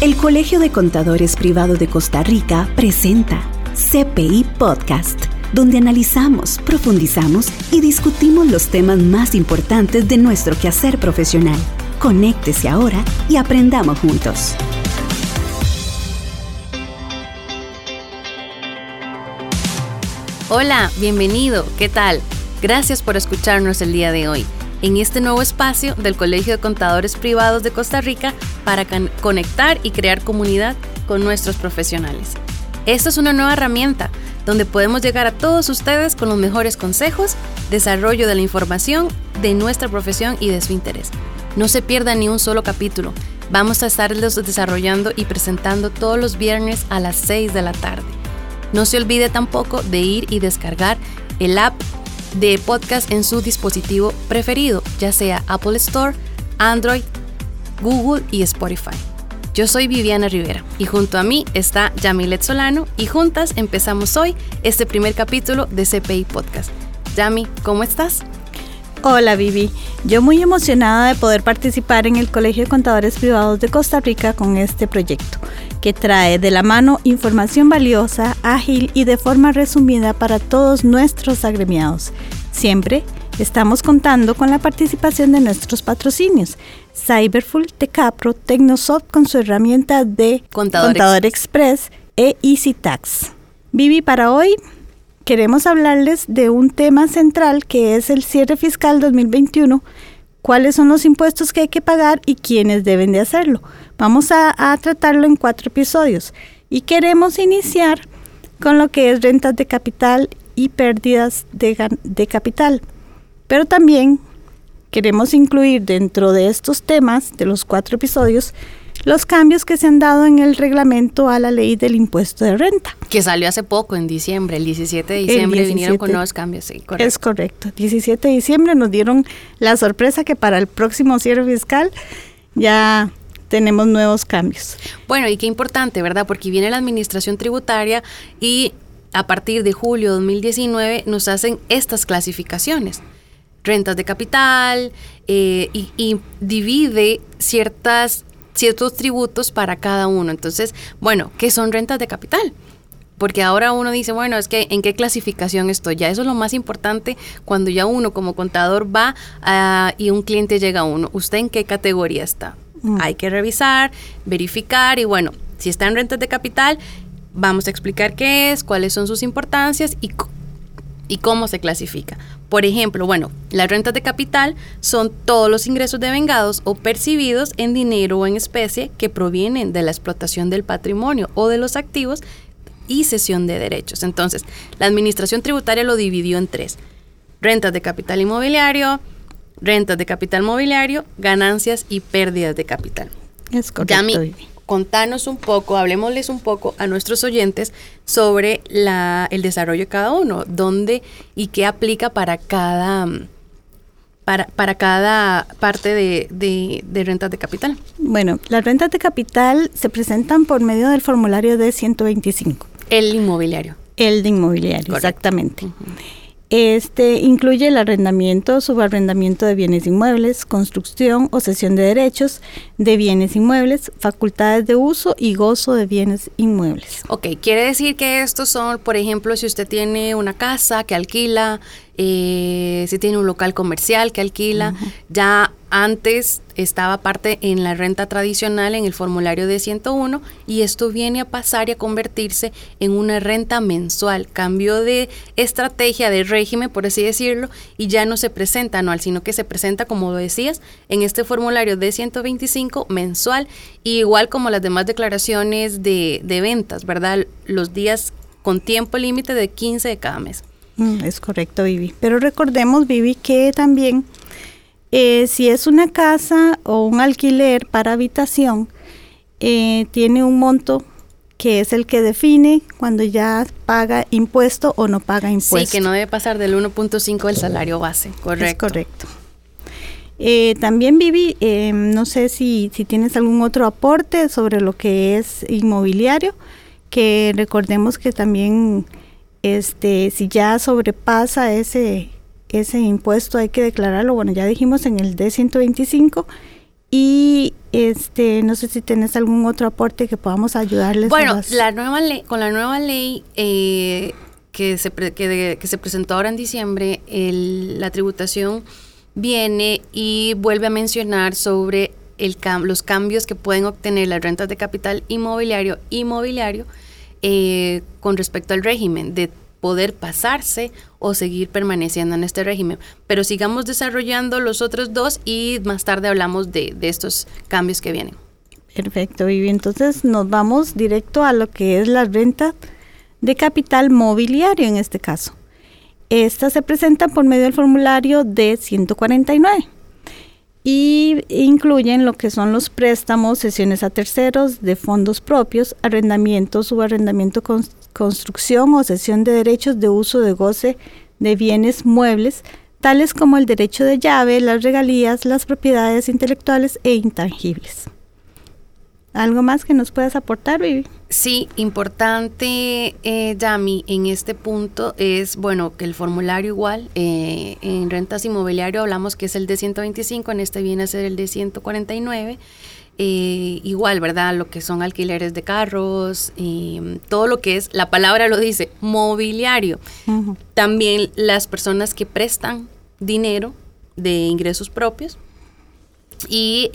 El Colegio de Contadores Privado de Costa Rica presenta CPI Podcast, donde analizamos, profundizamos y discutimos los temas más importantes de nuestro quehacer profesional. Conéctese ahora y aprendamos juntos. Hola, bienvenido, ¿qué tal? Gracias por escucharnos el día de hoy en este nuevo espacio del Colegio de Contadores Privados de Costa Rica para conectar y crear comunidad con nuestros profesionales. Esta es una nueva herramienta donde podemos llegar a todos ustedes con los mejores consejos, desarrollo de la información de nuestra profesión y de su interés. No se pierda ni un solo capítulo. Vamos a estarlos desarrollando y presentando todos los viernes a las 6 de la tarde. No se olvide tampoco de ir y descargar el app de podcast en su dispositivo preferido, ya sea Apple Store, Android, Google y Spotify. Yo soy Viviana Rivera y junto a mí está Yamilet Solano y juntas empezamos hoy este primer capítulo de CPI Podcast. Yami, ¿cómo estás? Hola Vivi, yo muy emocionada de poder participar en el Colegio de Contadores Privados de Costa Rica con este proyecto que trae de la mano información valiosa, ágil y de forma resumida para todos nuestros agremiados. Siempre estamos contando con la participación de nuestros patrocinios. Cyberful, Tecapro, Tecnosoft con su herramienta de Contador, Express e EasyTax. Vivi, para hoy queremos hablarles de un tema central que es el cierre fiscal 2021 cuáles son los impuestos que hay que pagar y quiénes deben de hacerlo. Vamos a, tratarlo en cuatro episodios y queremos iniciar con lo que es rentas de capital y pérdidas de, de capital. Pero también queremos incluir dentro de estos temas, de los cuatro episodios, los cambios que se han dado en el reglamento a la ley del impuesto de renta. Que salió hace poco, en diciembre, el 17 de diciembre vinieron con nuevos cambios, sí, correcto. Es correcto, 17 de diciembre nos dieron la sorpresa que para el próximo cierre fiscal ya tenemos nuevos cambios. Bueno, y qué importante, ¿verdad? Porque viene la administración tributaria y a partir de julio de 2019 nos hacen estas clasificaciones rentas de capital eh, y, y, divide ciertas ciertos tributos para cada uno. Entonces, bueno, ¿qué son rentas de capital? Porque ahora uno dice, bueno, es que en qué clasificación estoy. Ya eso es lo más importante cuando ya uno como contador va y un cliente llega a uno. ¿Usted en qué categoría está? Mm. Hay que revisar, verificar y bueno, si está en rentas de capital, vamos a explicar qué es, cuáles son sus importancias y y cómo se clasifica. Por ejemplo, bueno, las rentas de capital son todos los ingresos devengados o percibidos en dinero o en especie que provienen de la explotación del patrimonio o de los activos y cesión de derechos. Entonces, la administración tributaria lo dividió en tres. Rentas de capital inmobiliario, rentas de capital mobiliario, ganancias y pérdidas de capital. Es correcto contarnos un poco, hablemosles un poco a nuestros oyentes sobre la, el desarrollo de cada uno, dónde y qué aplica para cada, para, para cada parte de, de, rentas de capital. Bueno, las rentas de capital se presentan por medio del formulario de 125. El inmobiliario. El de inmobiliario, exactamente. Este incluye el arrendamiento, subarrendamiento de bienes inmuebles, construcción o cesión de derechos de bienes inmuebles, facultades de uso y gozo de bienes inmuebles. Ok, quiere decir que estos son, por ejemplo, si usted tiene una casa que alquila, eh, si tiene un local comercial que alquila, ya antes estaba parte en la renta tradicional en el formulario de 101 y esto viene a pasar y a convertirse en una renta mensual. Cambió de estrategia, de régimen, por así decirlo, y ya no se presenta anual, sino que se presenta, como decías, en este formulario de 125 mensual, igual como las demás declaraciones de, de ventas, ¿verdad? Los días con tiempo límite de 15 de cada mes. Mm, es correcto, Vivi. Pero recordemos, Vivi, que también eh, si es una casa o un alquiler para habitación, eh, tiene un monto que es el que define cuando ya paga impuesto o no paga impuesto. Sí, que no debe pasar del 1.5 del salario base, correcto. Es correcto. Eh, también Vivi, no sé si, si tienes algún otro aporte sobre lo que es inmobiliario, que recordemos que también este, si ya sobrepasa ese, ese impuesto hay que declararlo, bueno, ya dijimos en el D125 y este, no sé si tienes algún otro aporte que podamos ayudarles. Bueno, la nueva ley, con la nueva ley eh, que, se que, se presentó ahora en diciembre, la tributación viene y vuelve a mencionar sobre el los cambios que pueden obtener las rentas de capital inmobiliario inmobiliario eh, con respecto al régimen de poder pasarse o seguir permaneciendo en este régimen. Pero sigamos desarrollando los otros dos y más tarde hablamos de, estos cambios que vienen. Perfecto, Vivi. Entonces nos vamos directo a lo que es la renta de capital mobiliario en este caso. Esta se presenta por medio del formulario de 149 y incluyen lo que son los préstamos, sesiones a terceros de fondos propios, arrendamiento, subarrendamiento, construcción o cesión de derechos de uso de goce de bienes muebles, tales como el derecho de llave, las regalías, las propiedades intelectuales e intangibles. ¿Algo más que nos puedas aportar, Vivi? Sí, importante, eh, Yami, en este punto es, bueno, que el formulario igual, eh, en rentas inmobiliario hablamos que es el de 125, en este viene a ser el de 149. Eh, igual, ¿verdad? Lo que son alquileres de carros, eh, todo lo que es, la palabra lo dice, mobiliario. También las personas que prestan dinero de ingresos propios y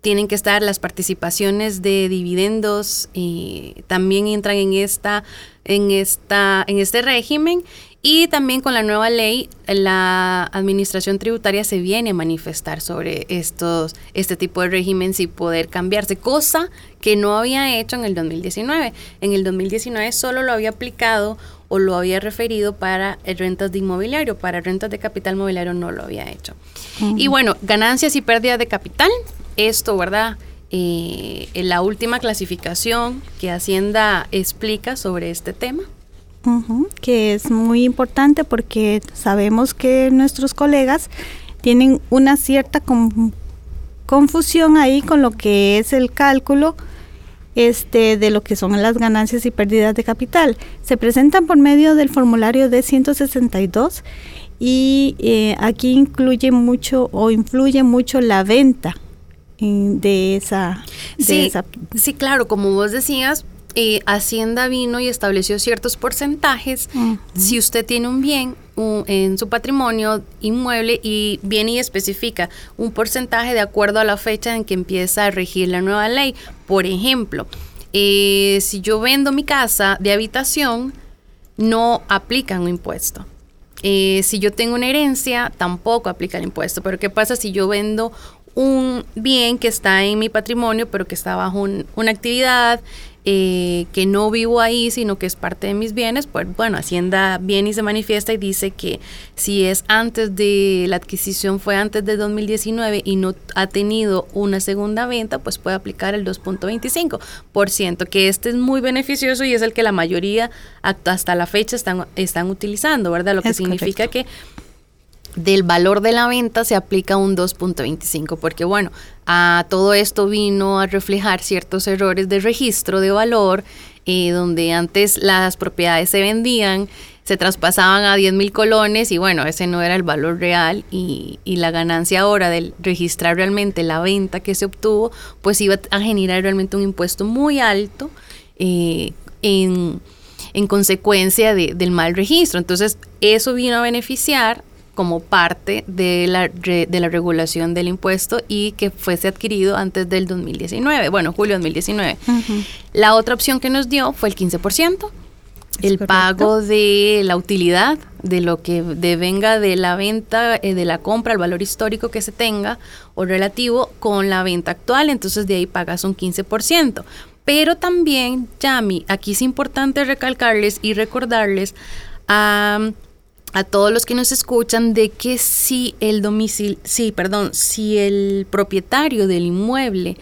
tienen que estar las participaciones de dividendos, eh, también entran en esta, en esta, en este régimen. Y también con la nueva ley, la administración tributaria se viene a manifestar sobre estos, este tipo de régimen y poder cambiarse, cosa que no había hecho en el 2019. En el 2019 solo lo había aplicado o lo había referido para rentas de inmobiliario, para rentas de capital mobiliario no lo había hecho. Y bueno, ganancias y pérdidas de capital, esto, ¿verdad? Eh, la última clasificación que Hacienda explica sobre este tema. que es muy importante porque sabemos que nuestros colegas tienen una cierta confusión ahí con lo que es el cálculo este, de lo que son las ganancias y pérdidas de capital. Se presentan por medio del formulario de 162 y eh, aquí incluye mucho o influye mucho la venta de esa, sí, Sí, claro, como vos decías, eh, Hacienda vino y estableció ciertos porcentajes. Si usted tiene un bien en su patrimonio inmueble y viene y especifica un porcentaje de acuerdo a la fecha en que empieza a regir la nueva ley. Por ejemplo, eh, si yo vendo mi casa de habitación, no aplica un impuesto. Eh, si yo tengo una herencia, tampoco aplica el impuesto. Pero ¿qué pasa si yo vendo un bien que está en mi patrimonio, pero que está bajo una actividad, eh, que no vivo ahí, sino que es parte de mis bienes, pues bueno, Hacienda viene y se manifiesta y dice que si es antes de la adquisición, fue antes de 2019 y no ha tenido una segunda venta, pues puede aplicar el 2.25%, que este es muy beneficioso y es el que la mayoría hasta la fecha están, están utilizando, ¿verdad? Lo que significa que del valor de la venta se aplica un 2.25, porque bueno, a todo esto vino a reflejar ciertos errores de registro de valor, eh, donde antes las propiedades se vendían, se traspasaban a 10 mil colones y bueno, ese no era el valor real y, la ganancia ahora del registrar realmente la venta que se obtuvo, pues iba a generar realmente un impuesto muy alto eh, en, consecuencia del mal registro. Entonces, eso vino a beneficiar como parte de la, de la regulación del impuesto y que fuese adquirido antes del 2019, bueno, julio 2019. La otra opción que nos dio fue el 15%, el pago de la utilidad, de lo que devenga de la venta, eh, de la compra, el valor histórico que se tenga o relativo con la venta actual, entonces de ahí pagas un 15%. Pero también, Yami, aquí es importante recalcarles y recordarles a a todos los que nos escuchan de que si el domicilio, sí, perdón, si el propietario del inmueble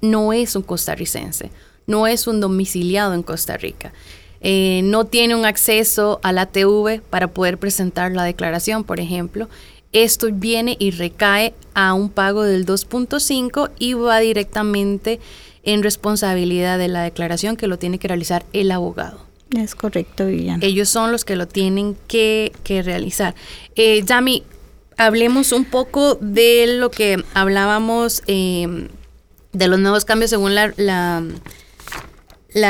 no es un costarricense, no es un domiciliado en Costa Rica, eh, no tiene un acceso a la TV para poder presentar la declaración, por ejemplo, esto viene y recae a un pago del 2.5 y va directamente en responsabilidad de la declaración que lo tiene que realizar el abogado. Es correcto, Viviana. Ellos son los que lo tienen que, realizar. Eh, Yami, hablemos un poco de lo que hablábamos em, de los nuevos cambios según la, la,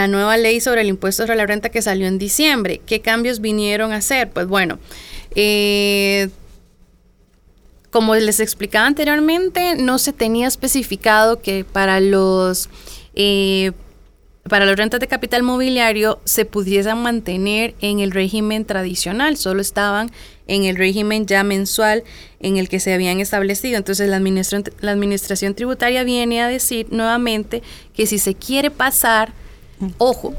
nueva ley sobre el impuesto sobre la renta que salió en diciembre. ¿Qué cambios vinieron a hacer? Pues bueno, eh, como les explicaba anteriormente, no se tenía especificado que para los eh, para las rentas de capital mobiliario se pudiesen mantener en el régimen tradicional, solo estaban en el régimen ya mensual en el que se habían establecido. Entonces la administración, la administración tributaria viene a decir nuevamente que si se quiere pasar, ojo,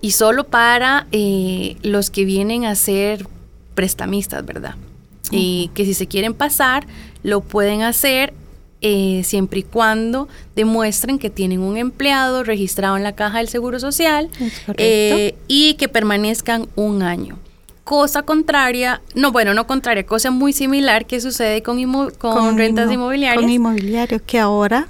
y solo para eh, los que vienen a ser prestamistas, ¿verdad? Y que si se quieren pasar, lo pueden hacer eh, siempre y cuando demuestren que tienen un empleado registrado en la caja del Seguro Social eh, y que permanezcan un año. Cosa contraria, no, bueno, no contraria, cosa muy similar que sucede con, con, rentas inmobiliarias. Con inmobiliario, que ahora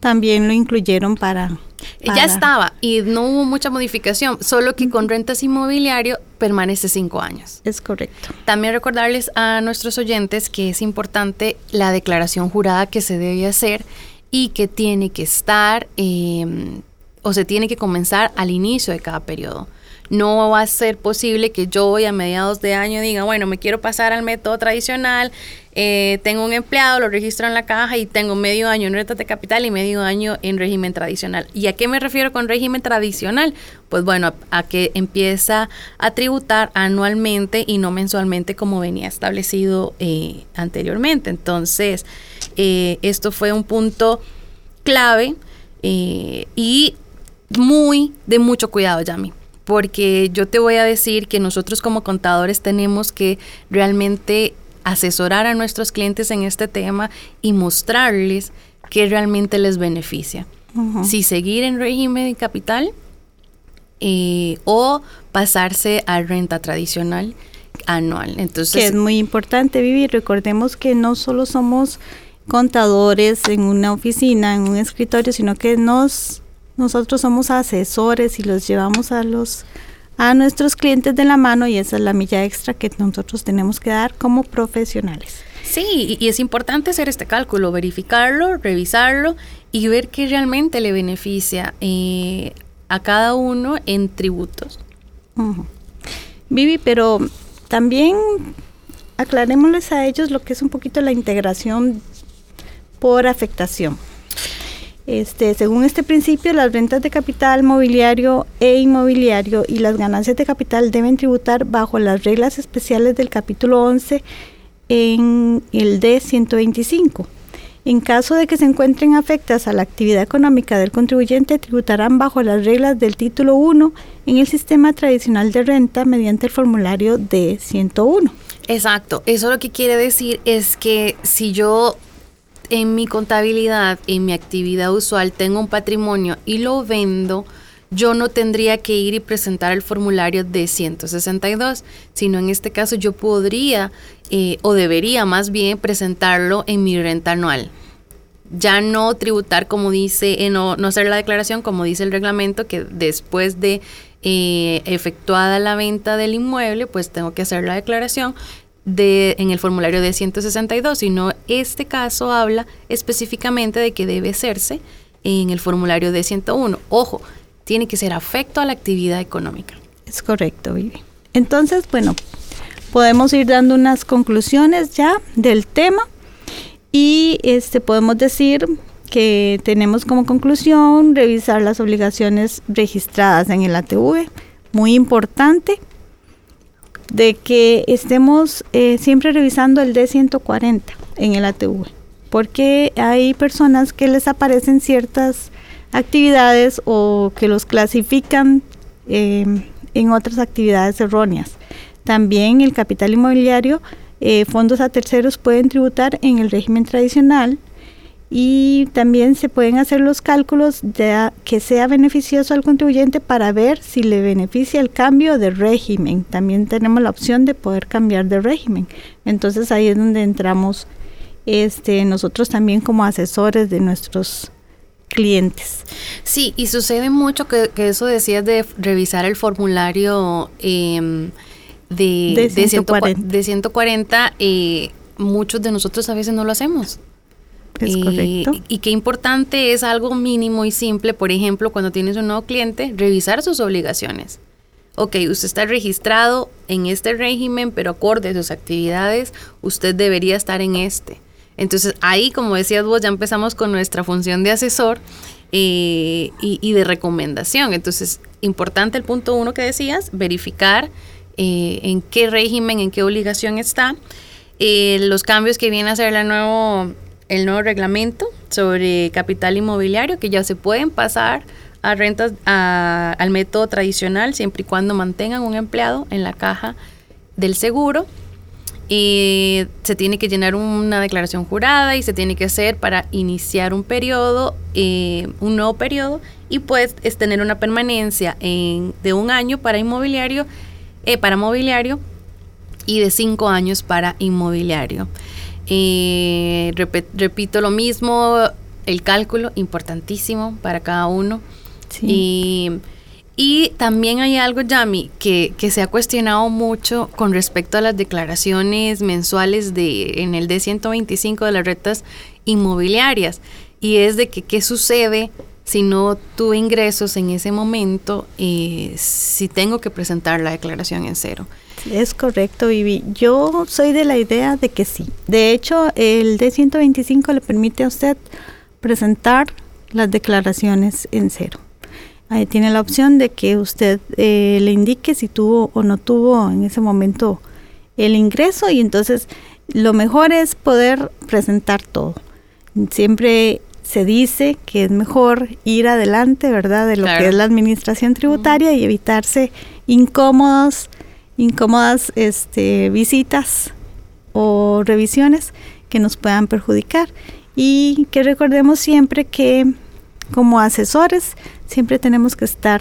también lo incluyeron para, Ya estaba y no hubo mucha modificación, solo que con rentas inmobiliario permanece cinco años. Es correcto. También recordarles a nuestros oyentes que es importante la declaración jurada que se debe hacer y que tiene que estar em, o se tiene que comenzar al inicio de cada periodo. No va a ser posible que yo hoy a mediados de año diga, bueno, me quiero pasar al método tradicional, eh, tengo un empleado, lo registro en la caja y tengo medio año en rentas de capital y medio año en régimen tradicional. ¿Y a qué me refiero con régimen tradicional? Pues bueno, a, que empieza a tributar anualmente y no mensualmente como venía establecido eh, anteriormente. Entonces, eh, esto fue un punto clave y muy de mucho cuidado, Yami porque yo te voy a decir que nosotros como contadores tenemos que realmente asesorar a nuestros clientes en este tema y mostrarles qué realmente les beneficia. Si seguir en régimen de capital eh, o pasarse a renta tradicional anual. Entonces, que es muy importante vivir. Recordemos que no solo somos contadores en una oficina, en un escritorio, sino que nos nosotros somos asesores y los llevamos a los a nuestros clientes de la mano y esa es la milla extra que nosotros tenemos que dar como profesionales. Sí, y, es importante hacer este cálculo, verificarlo, revisarlo y ver qué realmente le beneficia eh, a cada uno en tributos. Vivi, pero también aclarémosles a ellos lo que es un poquito la integración por afectación. Este, según este principio, las rentas de capital mobiliario e inmobiliario y las ganancias de capital deben tributar bajo las reglas especiales del capítulo 11 en el D125. En caso de que se encuentren afectas a la actividad económica del contribuyente, tributarán bajo las reglas del título 1 en el sistema tradicional de renta mediante el formulario D101. Exacto, eso lo que quiere decir es que si yo en mi contabilidad, en mi actividad usual, tengo un patrimonio y lo vendo, yo no tendría que ir y presentar el formulario de 162, sino en este caso yo podría eh, o debería más bien presentarlo en mi renta anual. Ya no tributar como dice, eh, no, no hacer la declaración como dice el reglamento, que después de eh, efectuada la venta del inmueble, pues tengo que hacer la declaración, de, en el formulario de 162, sino este caso habla específicamente de que debe hacerse en el formulario de 101. Ojo, tiene que ser afecto a la actividad económica. Es correcto, Vivi. Entonces, bueno, podemos ir dando unas conclusiones ya del tema y este podemos decir que tenemos como conclusión revisar las obligaciones registradas en el ATV, muy importante de que estemos eh, siempre revisando el D140 en el ATV, porque hay personas que les aparecen ciertas actividades o que los clasifican em, en otras actividades erróneas. También el capital inmobiliario, eh, fondos a terceros pueden tributar en el régimen tradicional y también se pueden hacer los cálculos de que sea beneficioso al contribuyente para ver si le beneficia el cambio de régimen. También tenemos la opción de poder cambiar de régimen. Entonces ahí es donde entramos este, nosotros también como asesores de nuestros clientes. Sí, y sucede mucho que, eso decías de revisar el formulario em, de, de, 140. De, 140 eh, muchos de nosotros a veces no lo hacemos Es correcto. Y qué importante es algo mínimo y simple, por ejemplo, cuando tienes un nuevo cliente, revisar sus obligaciones. Ok, usted está registrado en este régimen, pero acorde a sus actividades, usted debería estar en este. Entonces ahí, como decías vos, ya empezamos con nuestra función de asesor eh, y, de recomendación. Entonces, importante el punto uno que decías, verificar eh, en qué régimen, en qué obligación está, eh, los cambios que viene a hacer el nuevo, el nuevo reglamento sobre capital inmobiliario, que ya se pueden pasar a rentas al método tradicional siempre y cuando mantengan un empleado en la caja del seguro y se tiene que llenar una declaración jurada y se tiene que hacer para iniciar un periodo, eh, un nuevo periodo, y pues es tener una permanencia de un año para inmobiliario, eh, para mobiliario y de cinco años para inmobiliario. Eh, repito lo mismo, el cálculo importantísimo para cada uno. Y y también hay algo, Yami, que, que, se ha cuestionado mucho con respecto a las declaraciones mensuales de, en el D125 de las retas inmobiliarias. Y es de que qué sucede si no tuve ingresos en ese momento, eh, si tengo que presentar la declaración en cero. Es correcto, Vivi. Yo soy de la idea de que sí. De hecho, el D125 le permite a usted presentar las declaraciones en cero. Ahí tiene la opción de que usted eh, le indique si tuvo o no tuvo en ese momento el ingreso y entonces lo mejor es poder presentar todo. Siempre se dice que es mejor ir adelante, ¿verdad? De lo que es la administración tributaria y evitarse incómodos, incómodas este, visitas o revisiones que nos puedan perjudicar. Y que recordemos siempre que como asesores siempre tenemos que estar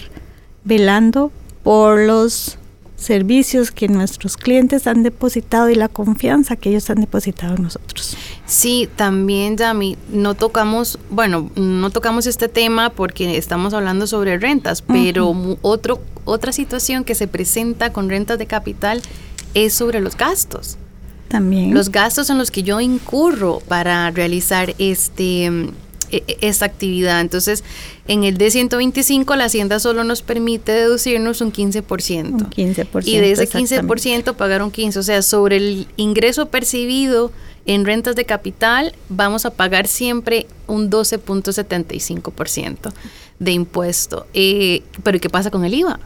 velando por los servicios que nuestros clientes han depositado y la confianza que ellos han depositado en nosotros. Sí, también, Yami, no tocamos, bueno, no tocamos este tema porque estamos hablando sobre rentas, pero otro, otra situación que se presenta con rentas de capital es sobre los gastos. También. Los gastos en los que yo incurro para realizar este e, e, esa actividad. Entonces, en el D125 la Hacienda solo nos permite deducirnos un 15%. Un 15%. Y de ese 15% pagar un 15%. O sea, sobre el ingreso percibido en rentas de capital vamos a pagar siempre un 12.75% de impuesto. Eh, pero ¿qué pasa con el IVA?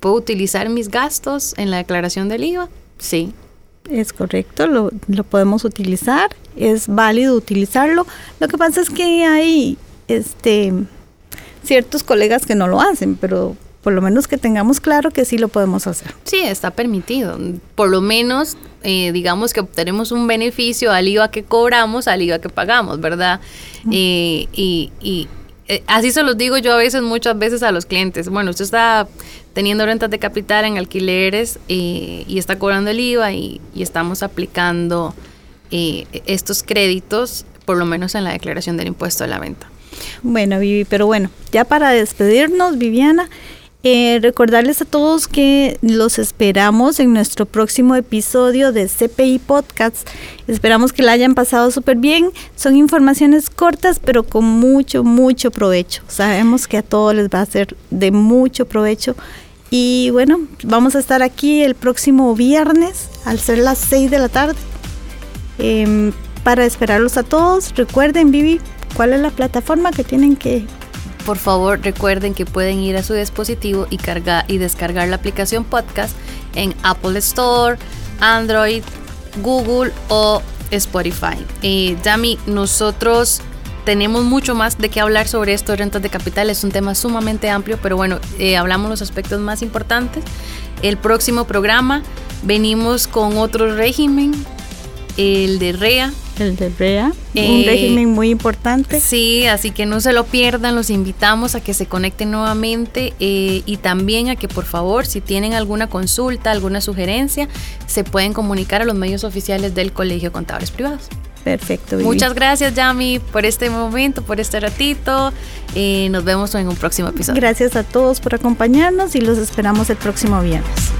¿Puedo utilizar mis gastos en la declaración del IVA? Sí. Es correcto, lo, lo, podemos utilizar, es válido utilizarlo. Lo que pasa es que hay este ciertos colegas que no lo hacen, pero por lo menos que tengamos claro que sí lo podemos hacer. Sí, está permitido. Por lo menos, eh, digamos que obtenemos un beneficio al IVA que cobramos, al IVA que pagamos, ¿verdad? Eh, y, y eh, así se los digo yo a veces, muchas veces a los clientes. Bueno, usted está teniendo rentas de capital en alquileres eh, y está cobrando el IVA y, estamos aplicando eh, estos créditos, por lo menos en la declaración del impuesto de la venta. Bueno, Vivi, pero bueno, ya para despedirnos, Viviana, eh, recordarles a todos que los esperamos en nuestro próximo episodio de CPI Podcast. Esperamos que la hayan pasado súper bien. Son informaciones cortas, pero con mucho, mucho provecho. Sabemos que a todos les va a ser de mucho provecho. Y bueno, vamos a estar aquí el próximo viernes, al ser las 6 de la tarde, em, para esperarlos a todos. Recuerden, Vivi, cuál es la plataforma que tienen que por favor recuerden que pueden ir a su dispositivo y, cargar, y descargar la aplicación podcast en Apple Store, Android, Google o Spotify. Eh, Yami, nosotros tenemos mucho más de qué hablar sobre esto de rentas de capital. Es un tema sumamente amplio, pero bueno, eh, hablamos los aspectos más importantes. El próximo programa venimos con otro régimen, el de REA, el de REA, un eh, régimen muy importante. Sí, así que no se lo pierdan, los invitamos a que se conecten nuevamente eh, y también a que por favor, si tienen alguna consulta, alguna sugerencia, se pueden comunicar a los medios oficiales del Colegio de Contadores Privados. Perfecto. Muchas gracias, Yami, por este momento, por este ratito. Eh, nos vemos en un próximo episodio. Gracias a todos por acompañarnos y los esperamos el próximo viernes.